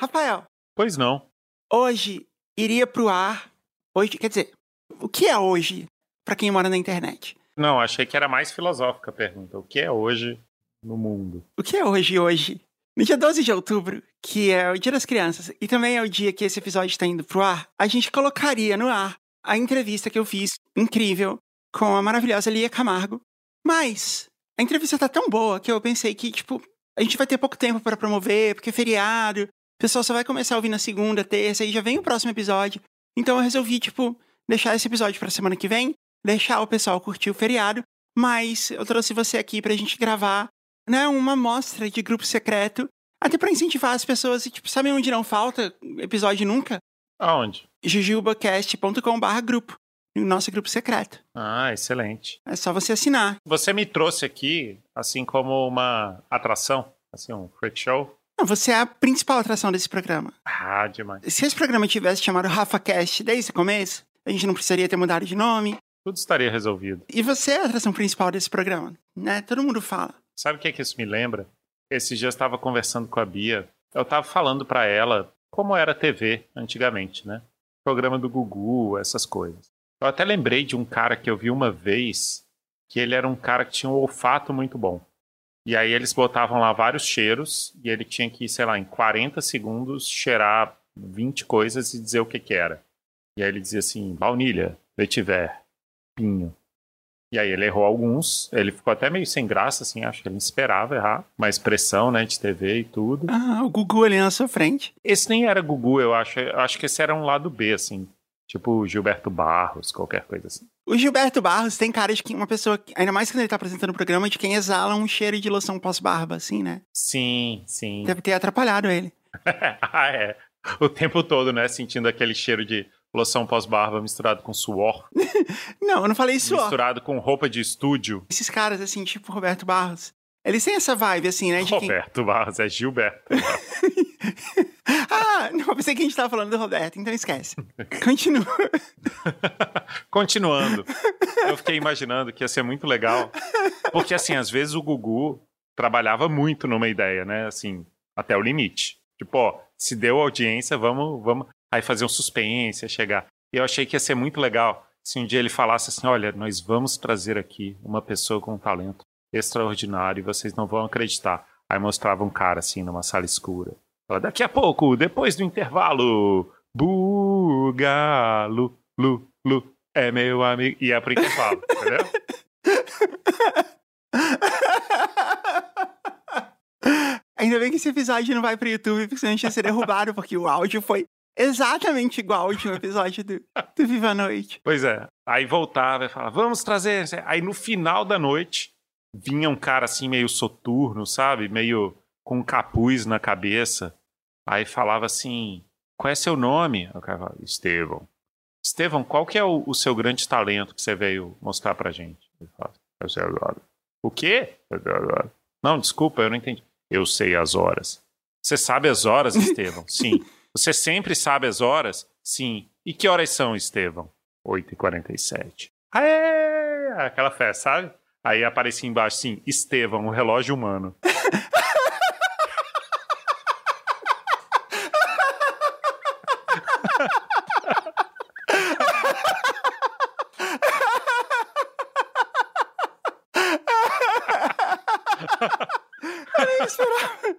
Rafael, Pois não. hoje iria pro ar. Hoje, quer dizer, o que é hoje pra quem mora na internet? Não, achei que era mais filosófica a pergunta. O que é hoje no mundo? O que é hoje hoje? No dia 12 de outubro, que é o Dia das Crianças, e também é o dia que esse episódio está indo pro ar, a gente colocaria no ar a entrevista que eu fiz, incrível, com a maravilhosa Lia Camargo. Mas a entrevista tá tão boa que eu pensei que, tipo, a gente vai ter pouco tempo para promover, porque é feriado, pessoal só vai começar a ouvir na segunda, terça, e já vem o próximo episódio. Então eu resolvi, tipo, deixar esse episódio pra semana que vem, deixar o pessoal curtir o feriado, mas eu trouxe você aqui pra gente gravar né, uma mostra de grupo secreto, até pra incentivar as pessoas e, tipo, sabe onde não falta episódio nunca? Aonde? jujubacast.com.br grupo, no nosso grupo secreto. Ah, excelente. É só você assinar. Você me trouxe aqui, assim como uma atração, assim, um freak show. Não, você é a principal atração desse programa. Ah, demais. Se esse programa tivesse chamado RafaCast desde o começo, a gente não precisaria ter mudado de nome. Tudo estaria resolvido. E você é a atração principal desse programa, né? Todo mundo fala. Sabe o que, é que isso me lembra? Esses dias eu estava conversando com a Bia. Eu estava falando para ela como era a TV antigamente, né? Programa do Gugu, essas coisas. Eu até lembrei de um cara que eu vi uma vez, que ele era um cara que tinha um olfato muito bom. E aí eles botavam lá vários cheiros e ele tinha que, sei lá, em 40 segundos cheirar 20 coisas e dizer o que que era. E aí ele dizia assim, baunilha, vetiver, pinho. E aí ele errou alguns, ele ficou até meio sem graça, assim, acho que ele esperava errar. Uma expressão, né, de TV e tudo. Ah, o Gugu ali na sua frente. Esse nem era Gugu, eu acho. Eu acho que esse era um lado B, assim. Tipo Gilberto Barros, qualquer coisa assim. O Gilberto Barros tem cara de que uma pessoa, ainda mais quando ele tá apresentando o programa, de quem exala um cheiro de loção pós-barba, assim, né? Sim, sim. Deve ter atrapalhado ele. ah, é. O tempo todo, né, sentindo aquele cheiro de loção pós-barba misturado com suor, Não, eu não falei ó. misturado com roupa de estúdio. Esses caras, assim, tipo Roberto Barros, eles têm essa vibe, assim, né? De quem... Roberto Barros, é Gilberto. ah, não, pensei que a gente tava falando do Roberto, então esquece. Continua. Continuando, eu fiquei imaginando que ia ser muito legal, porque assim, às vezes o Gugu trabalhava muito numa ideia, né? Assim, até o limite. Tipo, ó, se deu audiência, vamos, vamos. Aí fazer um suspense, chegar. E eu achei que ia ser muito legal se um dia ele falasse assim: olha, nós vamos trazer aqui uma pessoa com um talento extraordinário e vocês não vão acreditar. Aí mostrava um cara assim numa sala escura. Fala, daqui a pouco, depois do intervalo, Bugalo, Lu, Lu, é meu amigo. E é pro intervalo, entendeu? Ainda bem que esse episódio não vai pro YouTube, porque senão a gente ia ser derrubado, porque o áudio foi exatamente igual ao último episódio do, do Viva a Noite. Pois é. Aí voltava e falava, vamos trazer. Aí no final da noite, vinha um cara assim meio soturno, sabe? Meio com um capuz na cabeça. Aí falava assim, qual é seu nome? O cara falava, Estevão. Estevão, qual que é o, o seu grande talento que você veio mostrar pra gente? Ele fala, eu sei agora. O quê? Eu sei agora. Não, desculpa, eu não entendi. Eu sei as horas. Você sabe as horas, Estevão? Sim. Você sempre sabe as horas? Sim. E que horas são, Estevão? 8h47. Aê! Aquela festa, sabe? Aí aparecia embaixo assim, Estevão, o relógio humano. Eu nem esperava.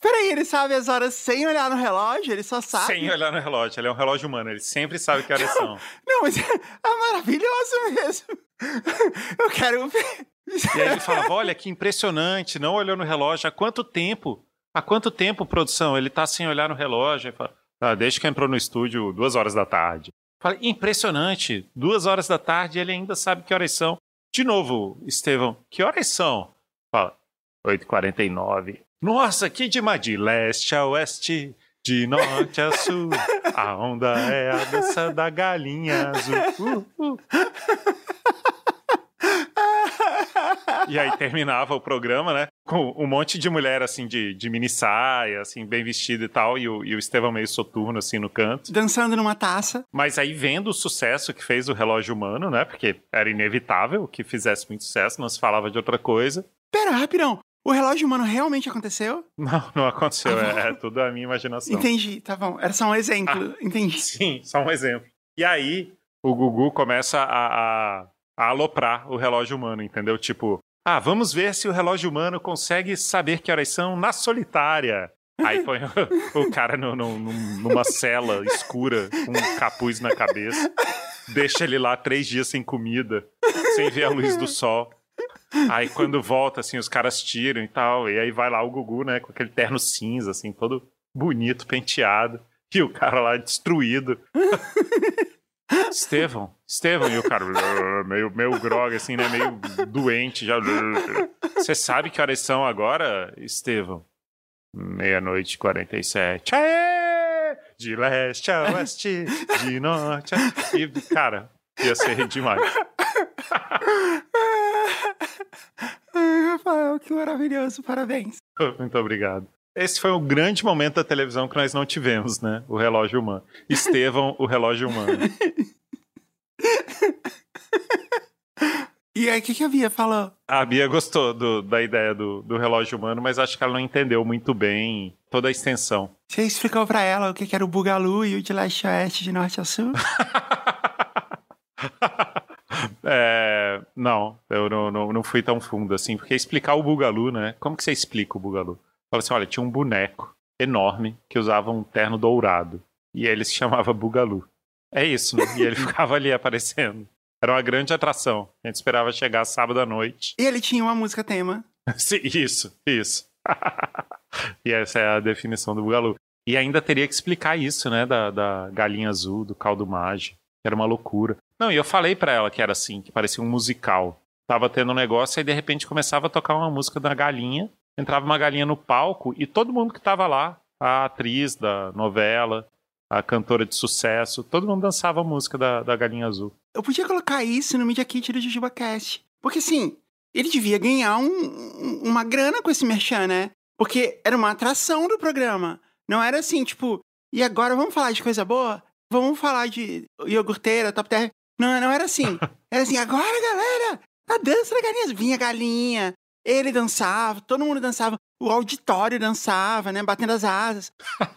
Peraí, ele sabe as horas sem olhar no relógio? Ele só sabe? Sem olhar no relógio. Ele é um relógio humano, ele sempre sabe que horas são. Não, mas é maravilhoso mesmo. Eu quero ver. E aí ele falava, olha que impressionante, não olhou no relógio. Há quanto tempo? Há quanto tempo, produção? Ele tá sem olhar no relógio. Aí fala, ah, desde que entrou no estúdio, duas horas da tarde. Fala, impressionante, duas horas da tarde ele ainda sabe que horas são. De novo, Estevão, que horas são? Fala, 8h49. Nossa, que demais! De leste a oeste, de norte a sul, a onda é a dança da galinha azul. Uh, uh. E aí terminava o programa, né? Com um monte de mulher, assim, de, de mini saia, assim, bem vestida e tal, e o, e o Estevão meio soturno, assim, no canto. Dançando numa taça. Mas aí, vendo o sucesso que fez o relógio humano, né? Porque era inevitável que fizesse muito sucesso, não se falava de outra coisa. Pera, rapidão. O relógio humano realmente aconteceu? Não, não aconteceu. Ah, é, é tudo a minha imaginação. Entendi, tá bom. Era só um exemplo. Entendi. Sim, só um exemplo. E aí, o Gugu começa a, a, a aloprar o relógio humano, entendeu? Tipo, ah, vamos ver se o relógio humano consegue saber que horas são na solitária. Aí põe o, o cara no, no- num- numa cela escura, com um capuz na cabeça. Deixa ele lá três dias sem comida, sem ver a luz do sol. Aí quando volta, assim, os caras tiram e tal. E aí vai lá o Gugu, né, com aquele terno cinza, assim, todo bonito, penteado. E o cara lá destruído. Estevão, Estevão, e o cara meio, meio grog, assim, né? Meio doente já. Você sabe que horas são agora, Estevão? Meia-noite e 47. Aê! De leste a oeste, de norte a... E, cara, ia ser demais. Ai, Rafael, que maravilhoso. Parabéns. Muito obrigado. Esse foi um grande momento da televisão que nós não tivemos, né? O relógio humano. Estevão, o relógio humano. E aí, o que, que a Bia falou? A Bia gostou do- da ideia do, do relógio humano, mas acho que ela não entendeu muito bem toda a extensão. Você explicou pra ela o que, que era o Bugalu e o de leste a oeste, de norte a sul? Não, eu não, não, não fui tão fundo assim, porque explicar o Bugalu, né? Como que você explica o Bugalu? Fala assim, olha, tinha um boneco enorme que usava um terno dourado e ele se chamava Bugalu. É isso, né? E ele ficava ali aparecendo. Era uma grande atração. A gente esperava chegar sábado à noite. E ele tinha uma música tema. Sim, isso, isso. e essa é a definição do Bugalu. E ainda teria que explicar isso, né? Da, da galinha azul, do caldo mágico. Era uma loucura. Não, e eu falei pra ela que era assim, que parecia um musical. Tava tendo um negócio e de repente começava a tocar uma música da galinha. Entrava uma galinha no palco e todo mundo que tava lá, a atriz da novela, a cantora de sucesso, todo mundo dançava a música da, da galinha azul. Eu podia colocar isso no Media Kit do JujubaCast. Porque, assim, ele devia ganhar um- uma grana com esse merchan, né? Porque era uma atração do programa. Não era assim, tipo, e agora vamos falar de coisa boa? Vamos falar de iogurteira, top terra. Não, não era assim. Era assim, agora, galera, a dança da galinha. Vinha a galinha, ele dançava, todo mundo dançava, o auditório dançava, né? Batendo as asas.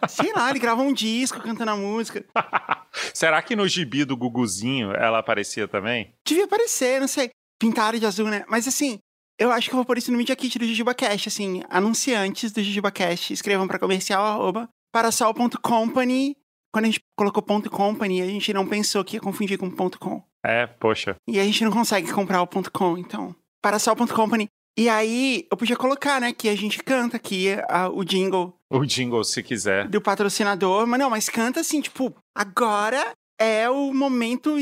Sei lá, ele gravou um disco cantando a música. Será que no gibi do Guguzinho ela aparecia também? Devia aparecer, não sei. Pintaram de azul, né? Mas assim, eu acho que eu vou pôr isso no Media Kit do JujubaCast, assim. Anunciantes do JujubaCast, escrevam para comercial, arroba, parasol.company. Quando a gente colocou ponto .company, a gente não pensou que ia confundir com ponto .com. É, poxa. E a gente não consegue comprar o ponto .com, então. Parasol.company. E aí, eu podia colocar, né, que a gente canta aqui a- o jingle O jingle, se quiser. do patrocinador, mas não, mas canta assim, tipo, agora é o momento,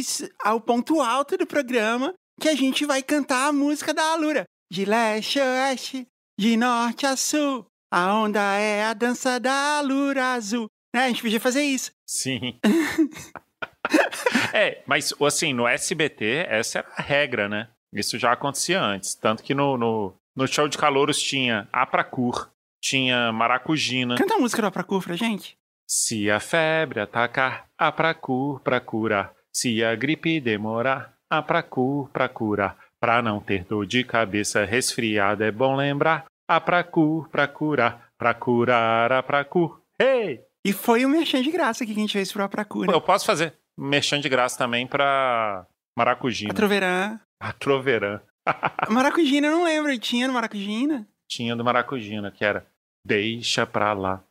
o ponto alto do programa que a gente vai cantar a música da Alura. De leste a oeste, de norte a sul, a onda é a dança da Alura azul. Né? A gente podia fazer isso. Sim. é, mas assim, no SBT, essa era a regra, né? Isso já acontecia antes. Tanto que no, no, no show de calouros tinha Apracur, tinha Maracujina. Canta a música do Apracur pra gente. Se a febre atacar, Apracur pra curar. Se a gripe demorar, Apracur pra curar. Pra não ter dor de cabeça resfriada, é bom lembrar. Apracur pra curar. Pra curar, Apracur. Hey! E foi o merchan de graça que a gente fez pro Apracur, né? Eu posso fazer merchan de graça também pra Maracujina. A Troverã. A Troverã. A Maracujina, eu não lembro. Tinha no Maracujina? Tinha do Maracujina, que era Deixa pra lá,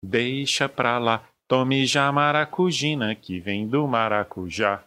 deixa pra lá, tome já maracujina, que vem do maracujá.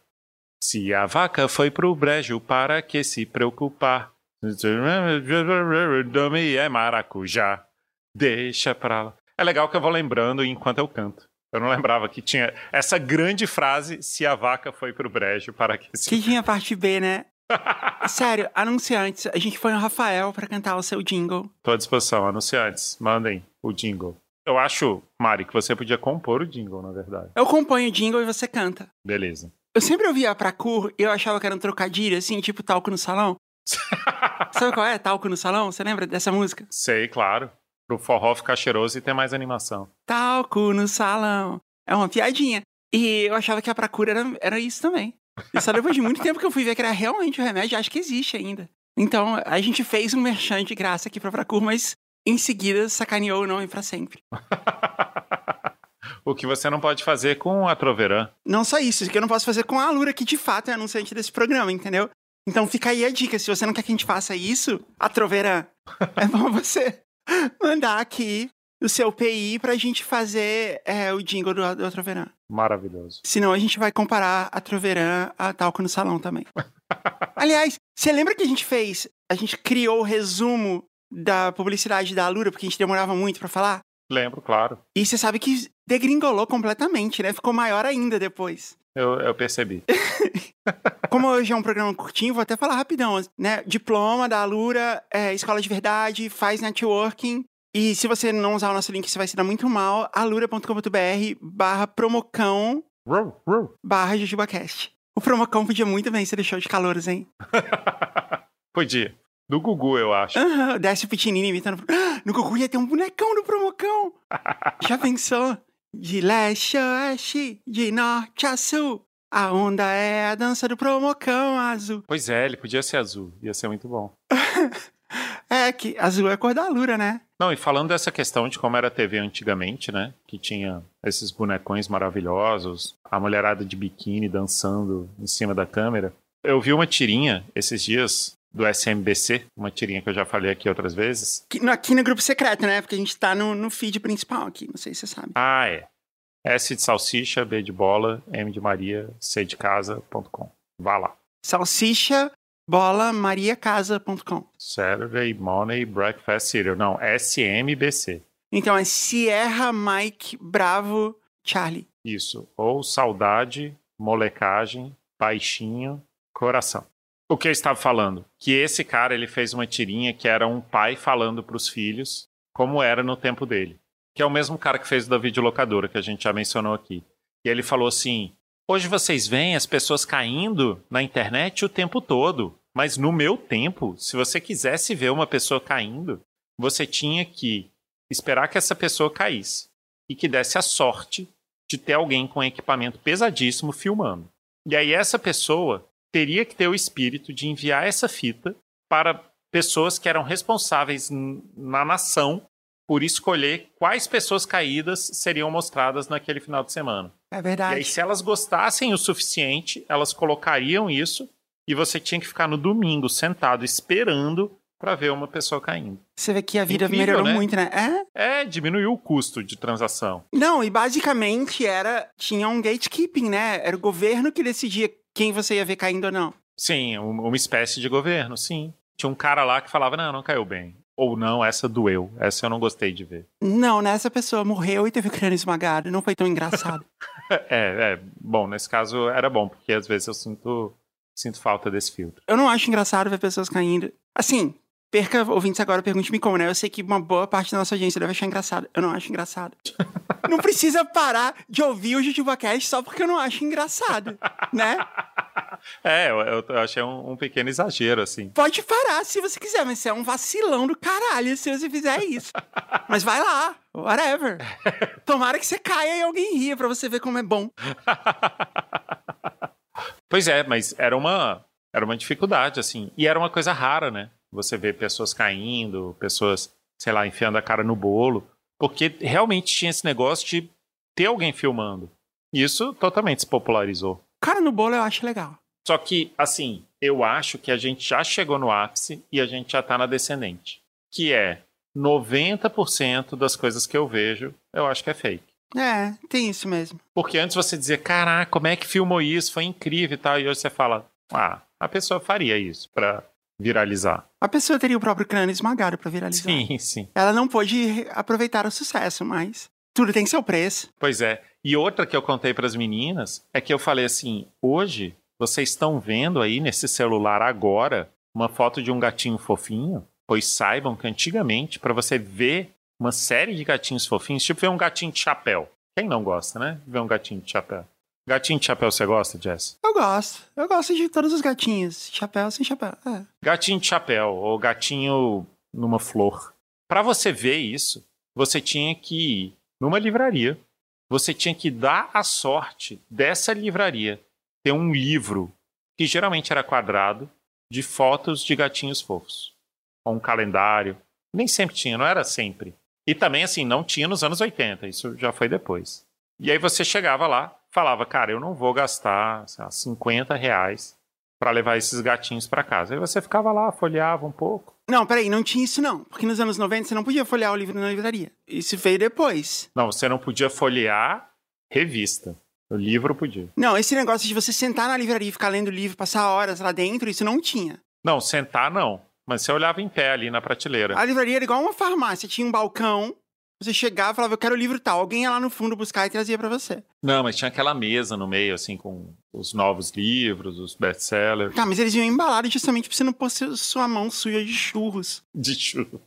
Se a vaca foi pro brejo, para que se preocupar? Tome é maracujá, deixa pra lá. É legal que eu vou lembrando enquanto eu canto. Eu não lembrava que tinha essa grande frase, se a vaca foi pro brejo, para que se... Que tinha parte B, né? Sério, anunciantes, a gente foi no Rafael pra cantar o seu jingle. Tô à disposição, anunciantes, mandem o jingle. Eu acho, Mari, que você podia compor o jingle, na verdade. Eu componho o jingle e você canta. Beleza. Eu sempre ouvia pra cur e eu achava que era um trocadilho, assim, tipo talco no salão. Sabe qual é? Talco no salão? Você lembra dessa música? Sei, claro. Pro forró ficar cheiroso e ter mais animação. Talco no salão. É uma piadinha. E eu achava que a Procura era, era isso também. E só depois de muito tempo que eu fui ver que era realmente o remédio, acho que existe ainda. Então, a gente fez um merchan de graça aqui pra Procur, mas em seguida sacaneou o nome pra sempre. o que você não pode fazer com a Troveran. Não só isso, o que eu não posso fazer com a Alura, que de fato é anunciante desse programa, entendeu? Então fica aí a dica, se você não quer que a gente faça isso, a Troveran, é bom você mandar aqui o seu PI pra gente fazer é, o jingle do, do Troveran. Maravilhoso. Senão a gente vai comparar a Troveran a Talco no Salão também. Aliás, você lembra que a gente fez? A gente criou o resumo da publicidade da Alura, porque a gente demorava muito para falar? Lembro, claro. E você sabe que degringolou completamente, né? Ficou maior ainda depois. Eu, eu percebi. Como hoje é um programa curtinho, vou até falar rapidão, né? Diploma da Alura, é, Escola de Verdade, faz networking. E se você não usar o nosso link, você vai se dar muito mal. alura.com.br barra promocão barra jujubacast. O promocão podia muito bem ser deixou de calouros, hein? podia. Do Gugu, eu acho. Aham, uhum, desce o Pitinini imitando. No Gugu ia ter um bonecão do Promocão. Já pensou? De leste a oeste, de norte a sul. A onda é a dança do Promocão azul. Pois é, ele podia ser azul. Ia ser muito bom. é, que azul é a cor da lura, né? Não, e falando dessa questão de como era a TV antigamente, né? Que tinha esses bonecões maravilhosos, a mulherada de biquíni dançando em cima da câmera. Eu vi uma tirinha esses dias do SMBC, uma tirinha que eu já falei aqui outras vezes. Aqui no grupo secreto, né? Porque a gente tá no, no feed principal aqui, não sei se você sabe. Ah, é. S de salsicha, B de bola, M de Maria, C de casa.com. Vá lá. Salsicha, bola, mariacasa.com. Saturday Money Breakfast Cereal. Não, SMBC. Então é Sierra Mike Bravo Charlie. Isso. Ou saudade, molecagem, baixinho, coração o que eu estava falando? Que esse cara ele fez uma tirinha que era um pai falando para os filhos como era no tempo dele. Que é o mesmo cara que fez o da videolocadora, que a gente já mencionou aqui. E ele falou assim: Hoje vocês veem as pessoas caindo na internet o tempo todo. Mas no meu tempo, se você quisesse ver uma pessoa caindo, você tinha que esperar que essa pessoa caísse. E que desse a sorte de ter alguém com equipamento pesadíssimo filmando. E aí essa pessoa teria que ter o espírito de enviar essa fita para pessoas que eram responsáveis na nação por escolher quais pessoas caídas seriam mostradas naquele final de semana. É verdade. E aí, se elas gostassem o suficiente, elas colocariam isso e você tinha que ficar no domingo sentado esperando para ver uma pessoa caindo. Você vê que a vida Incrível, melhorou né? muito, né? É? É, diminuiu o custo de transação. Não, e basicamente era tinha um gatekeeping, né? Era o governo que decidia quem você ia ver caindo ou não. Sim, uma espécie de governo, sim. Tinha um cara lá que falava, não, não caiu bem. Ou não, essa doeu. Essa eu não gostei de ver. Não, nessa pessoa morreu e teve o crânio esmagado. Não foi tão engraçado. é, é. Bom, nesse caso era bom, porque às vezes eu sinto, sinto falta desse filtro. Eu não acho engraçado ver pessoas caindo. Assim, perca ouvintes agora, pergunte-me como, né? Eu sei que uma boa parte da nossa audiência deve achar engraçado. Eu não acho engraçado. não precisa parar de ouvir o JujubaCast só porque eu não acho engraçado, né? É, eu, eu achei um, um, pequeno exagero, assim. Pode parar se você quiser, mas você é um vacilão do caralho se você fizer isso. mas vai lá, whatever. Tomara que você caia e alguém ria pra você ver como é bom. pois é, mas era uma, era uma dificuldade, assim. E era uma coisa rara, né? Você vê pessoas caindo, pessoas, sei lá, enfiando a cara no bolo. Porque realmente tinha esse negócio de ter alguém filmando. Isso totalmente se popularizou. Cara no bolo eu acho legal. Só que, assim, eu acho que a gente já chegou no ápice e a gente já tá na descendente. Que é 90% das coisas que eu vejo, eu acho que é fake. É, tem isso mesmo. Porque antes você dizia, caraca, como é que filmou isso? Foi incrível e tal. E hoje você fala, ah, a pessoa faria isso pra viralizar. A pessoa teria o próprio crânio esmagado para viralizar. Sim, sim. Ela não pôde aproveitar o sucesso, mas tudo tem seu preço. Pois é. E outra que eu contei para as meninas é que eu falei assim: hoje vocês estão vendo aí nesse celular agora uma foto de um gatinho fofinho? Pois saibam que antigamente, para você ver uma série de gatinhos fofinhos, tipo ver um gatinho de chapéu. Quem não gosta, né? Ver um gatinho de chapéu. Gatinho de chapéu você gosta, Jess? Eu gosto. Eu gosto de todos os gatinhos. Chapéu sem chapéu. É. Gatinho de chapéu ou gatinho numa flor. Para você ver isso, você tinha que ir numa livraria. Você tinha que dar a sorte dessa livraria ter um livro que geralmente era quadrado, de fotos de gatinhos fofos. Ou um calendário. Nem sempre tinha, não era sempre. E também, assim, não tinha nos anos 80, isso já foi depois. E aí você chegava lá, falava, cara, eu não vou gastar lá, 50 reais para levar esses gatinhos para casa. Aí você ficava lá, folheava um pouco. Não, peraí, não tinha isso não. Porque nos anos 90 você não podia folhear o livro na livraria. Isso veio depois. Não, você não podia folhear revista. O livro podia. Não, esse negócio de você sentar na livraria e ficar lendo o livro, passar horas lá dentro, isso não tinha. Não, sentar não. Mas você olhava em pé ali na prateleira. A livraria era igual uma farmácia, tinha um balcão, você chegava e falava, eu quero o livro tal. Alguém ia lá no fundo buscar e trazia para você. Não, mas tinha aquela mesa no meio, assim, com os novos livros, os best-sellers. Tá, mas eles iam embalados justamente pra você não pôr sua mão suja de churros. De churros.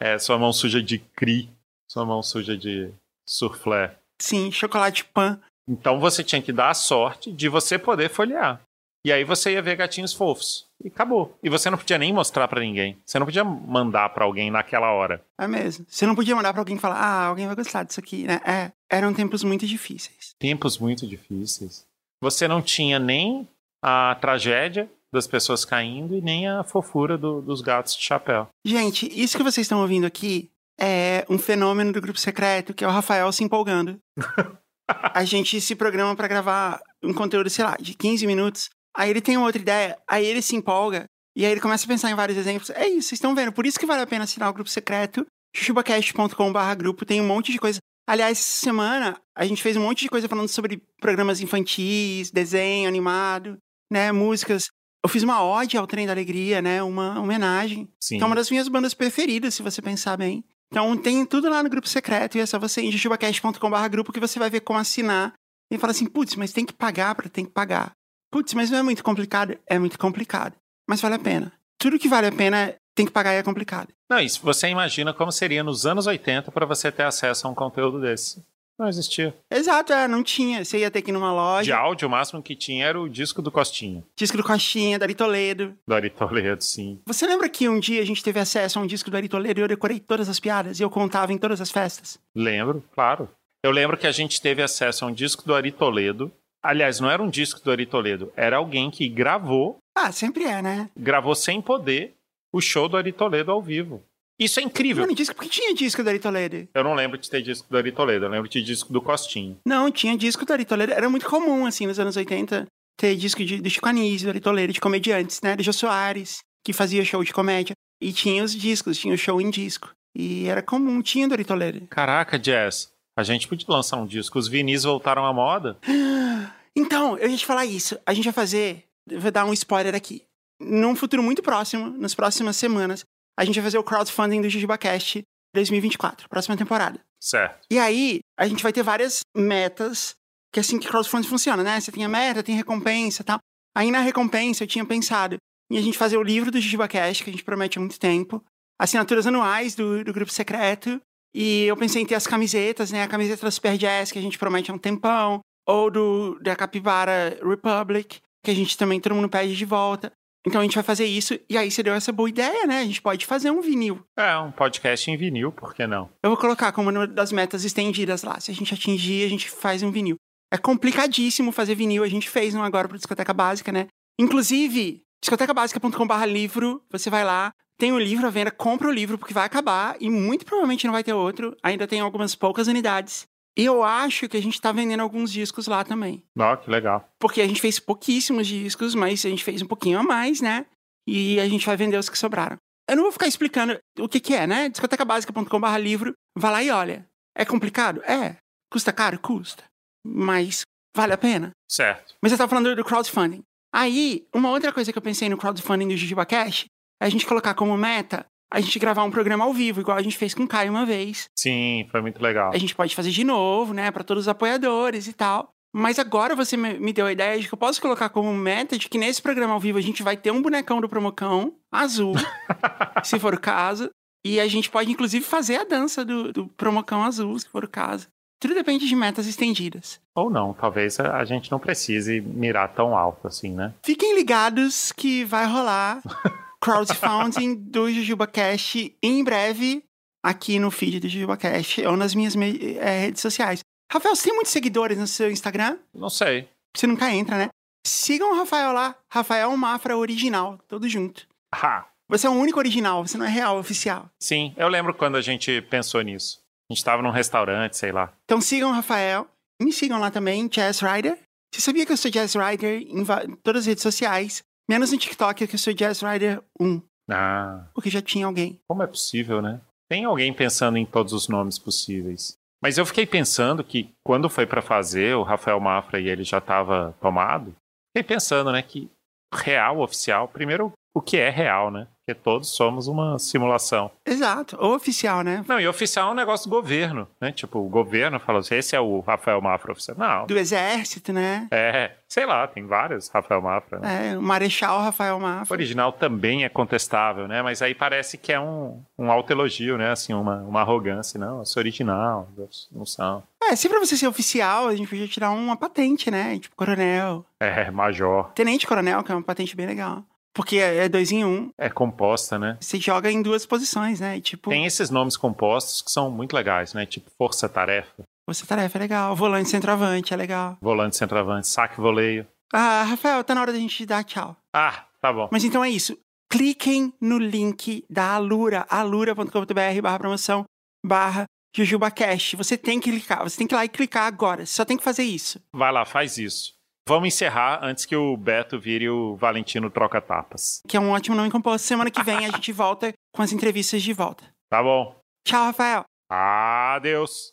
É, sua mão suja de cri. Sua mão suja de surflé. Sim, chocolate pan. Então você tinha que dar a sorte de você poder folhear. E aí você ia ver gatinhos fofos. E acabou. E você não podia nem mostrar para ninguém. Você não podia mandar para alguém naquela hora. É mesmo. Você não podia mandar para alguém falar, ah, alguém vai gostar disso aqui, né? É, eram tempos muito difíceis. Tempos muito difíceis. Você não tinha nem a tragédia das pessoas caindo e nem a fofura do, dos gatos de chapéu. Gente, isso que vocês estão ouvindo aqui é um fenômeno do grupo secreto, que é o Rafael se empolgando. a gente se programa para gravar um conteúdo, sei lá, de 15 minutos. Aí ele tem outra ideia, aí ele se empolga, e aí ele começa a pensar em vários exemplos. É isso, vocês estão vendo. Por isso que vale a pena assinar o grupo secreto. chuchubacast.com.br grupo tem um monte de coisa. Aliás, essa semana a gente fez um monte de coisa falando sobre programas infantis, desenho animado, né, músicas. Eu fiz uma ode ao Trem da Alegria, né, uma homenagem. Sim. Que é uma das minhas bandas preferidas, se você pensar bem. Então tem tudo lá no grupo secreto e é só você ir em jujubacast.com.br grupo que você vai ver como assinar. E fala assim, putz, mas tem que pagar para tem que pagar. Putz, mas não é muito complicado? É muito complicado. Mas vale a pena. Tudo que vale a pena tem que pagar e é complicado. Não, isso você imagina como seria nos anos 80 para você ter acesso a um conteúdo desse. Não existia. Exato, é, não tinha. Você ia ter que ir numa loja. De áudio, o máximo que tinha era o disco do Costinha. Disco do Costinha, Ari Toledo. Do Ari Toledo, sim. Você lembra que um dia a gente teve acesso a um disco do Ari Toledo e eu decorei todas as piadas e eu contava em todas as festas? Lembro, claro. Eu lembro que a gente teve acesso a um disco do Ari Toledo Aliás, não era um disco do Ari Toledo, era alguém que gravou. Ah, sempre é, né? Gravou sem poder o show do Ari Toledo ao vivo. Isso é incrível. Não, disco, porque tinha disco do Ari Toledo. Eu não lembro de ter disco do Ari Toledo, eu lembro de disco do Costinho. Não, tinha disco do Ari Toledo. Era muito comum, assim, nos anos 80, ter disco de, do Chico Anísio, do Ari Toledo, de comediantes, né? Do Jô Soares, que fazia show de comédia. E tinha os discos, tinha o show em disco. E era comum, tinha do Ari Toledo. Caraca, Jazz. A gente podia lançar um disco. Os vinis voltaram à moda. Então, eu ia te falar isso. A gente vai fazer. Vou dar um spoiler aqui. Num futuro muito próximo, nas próximas semanas, a gente vai fazer o crowdfunding do JujubaCast 2024, próxima temporada. Certo. E aí, a gente vai ter várias metas, que é assim que crowdfunding funciona, né? Você tem a meta, tem recompensa e tal. Aí na recompensa eu tinha pensado em a gente fazer o livro do JujubaCast, que a gente promete há muito tempo, assinaturas anuais do, do grupo secreto, e eu pensei em ter as camisetas, né? A camiseta da Super Jazz, que a gente promete há um tempão ou do da Capivara Republic, que a gente também todo mundo pede de volta. Então a gente vai fazer isso, e aí você deu essa boa ideia, né? A gente pode fazer um vinil. É, um podcast em vinil, por que não? Eu vou colocar como uma das metas estendidas lá. Se a gente atingir, a gente faz um vinil. É complicadíssimo fazer vinil, a gente fez um agora para Discoteca Básica, né? Inclusive, discotecabásica.com.br livro, você vai lá, tem o um livro à venda, compra o livro, porque vai acabar, e muito provavelmente não vai ter outro. Ainda tem algumas poucas unidades. E eu acho que a gente tá vendendo alguns discos lá também. Ó, que legal. Porque a gente fez pouquíssimos discos, mas a gente fez um pouquinho a mais, né? E a gente vai vender os que sobraram. Eu não vou ficar explicando o que, que é, né? discotecabásica.com.br livro. Vai lá e olha. É complicado? É. Custa caro? Custa. Mas vale a pena? Certo. Mas eu tava falando do crowdfunding. Aí, uma outra coisa que eu pensei no crowdfunding do Jujuba Cash a gente colocar como meta a gente gravar um programa ao vivo, igual a gente fez com o Caio uma vez. Sim, foi muito legal. A gente pode fazer de novo, né, para todos os apoiadores e tal. Mas agora você me deu a ideia de que eu posso colocar como meta de que nesse programa ao vivo a gente vai ter um bonecão do Promocão azul, se for o caso. E a gente pode, inclusive, fazer a dança do, do Promocão azul, se for o caso. Tudo depende de metas estendidas. Ou não, talvez a gente não precise mirar tão alto assim, né? Fiquem ligados que vai rolar crowdfunding do JujubaCast em breve aqui no feed do JujubaCast ou nas minhas é, redes sociais. Rafael, você tem muitos seguidores no seu Instagram? Não sei. Você nunca entra, né? Sigam o Rafael lá, Rafael Mafra Original, tudo junto. Ah, Você é o único original, você não é real oficial. sim, eu lembro quando a gente pensou nisso. A gente tava num restaurante, sei lá. Então sigam o Rafael. Me sigam lá também, Jazz Rider. Você sabia que eu sou Jazz Rider em todas as redes sociais? Menos no TikTok, que eu sou Jazz Rider 1, Ah, porque já tinha alguém. como é possível, né? Tem alguém pensando em todos os nomes possíveis. Mas eu fiquei pensando que quando foi pra fazer, o Rafael Mafra e ele já tava tomado. Fiquei pensando, né, que real oficial, primeiro o que é real, né? Porque todos somos uma simulação. Exato, ou oficial, né? Não, e oficial é um negócio do governo, né? Tipo, o governo falou assim, esse é o Rafael Mafra oficial. Não, Do exército, né? é, sei lá, tem vários Rafael Mafra. Né? É, o Marechal Rafael O Mafra. original também é contestável, né? Mas aí parece que é um, um autoelogio, né? Assim, uma, uma arrogância. Não, eu sou original, não são. É, se pra você ser oficial, a gente podia tirar uma patente, né? Tipo, coronel. É, major. Tenente coronel, que é uma patente bem legal. Porque é dois em um. É composta, né? Você joga em duas posições, né? E, tipo, Tem esses nomes compostos que são muito legais, né? Tipo força-tarefa, você tarefa é legal. Volante centroavante é legal. volante centroavante, saque voleio. Ah, Rafael, tá na hora da gente dar tchau. Ah, tá bom. Mas então é isso. Cliquem no link da Alura, alura.com.br barra promoção barra JujubaCast. Você tem que clicar, você tem que ir lá e clicar agora. Você só tem que fazer isso. Vai lá, faz isso. Vamos encerrar antes que o Beto vire o Valentino Troca-Tapas. Que é um ótimo nome composto. Semana que vem a gente volta com as entrevistas de volta. Tá bom. Tchau, Rafael. Adeus.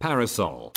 Parasol.